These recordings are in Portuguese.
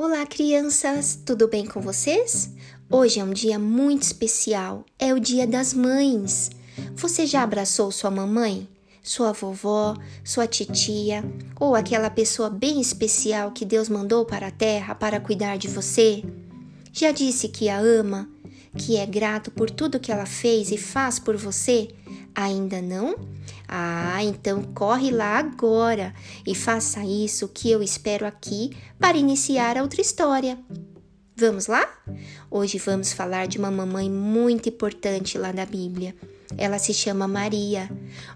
Olá, crianças! Tudo bem com vocês? Hoje é um dia muito especial, é o Dia das Mães. Você já abraçou sua mamãe? Sua vovó, sua titia ou aquela pessoa bem especial que Deus mandou para a terra para cuidar de você? Já disse que a ama, que é grato por tudo que ela fez e faz por você? Ainda não? Ah, então corre lá agora e faça isso que eu espero aqui para iniciar a outra história. Vamos lá? Hoje vamos falar de uma mamãe muito importante lá na Bíblia. Ela se chama Maria,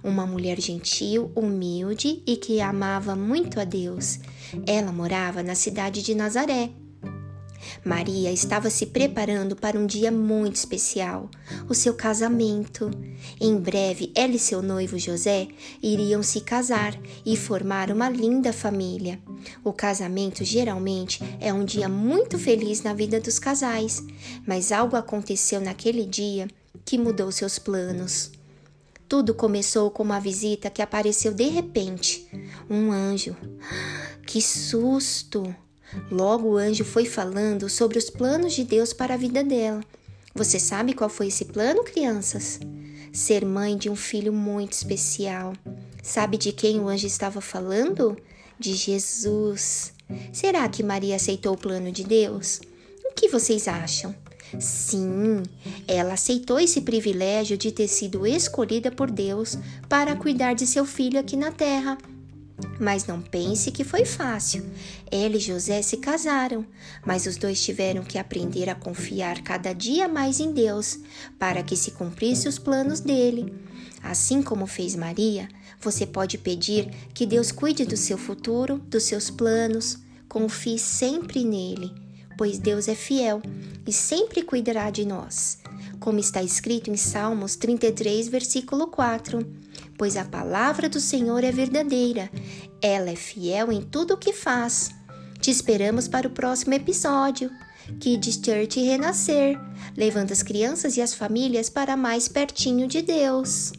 uma mulher gentil, humilde e que amava muito a Deus. Ela morava na cidade de Nazaré Maria estava se preparando para um dia muito especial, o seu casamento. Em breve, ela e seu noivo José iriam se casar e formar uma linda família. O casamento geralmente é um dia muito feliz na vida dos casais, mas algo aconteceu naquele dia que mudou seus planos. Tudo começou com uma visita que apareceu de repente. Um anjo. Que susto! Logo o anjo foi falando sobre os planos de Deus para a vida dela. Você sabe qual foi esse plano, crianças? Ser mãe de um filho muito especial. Sabe de quem o anjo estava falando? De Jesus. Será que Maria aceitou o plano de Deus? O que vocês acham? Sim, ela aceitou esse privilégio de ter sido escolhida por Deus para cuidar de seu filho aqui na terra. Mas não pense que foi fácil. Ela e José se casaram, mas os dois tiveram que aprender a confiar cada dia mais em Deus para que se cumprisse os planos dele. Assim como fez Maria, você pode pedir que Deus cuide do seu futuro, dos seus planos. Confie sempre nele, pois Deus é fiel e sempre cuidará de nós. Como está escrito em Salmos 33, versículo 4 pois a palavra do Senhor é verdadeira, ela é fiel em tudo o que faz. Te esperamos para o próximo episódio. Kids Church Renascer, levando as crianças e as famílias para mais pertinho de Deus.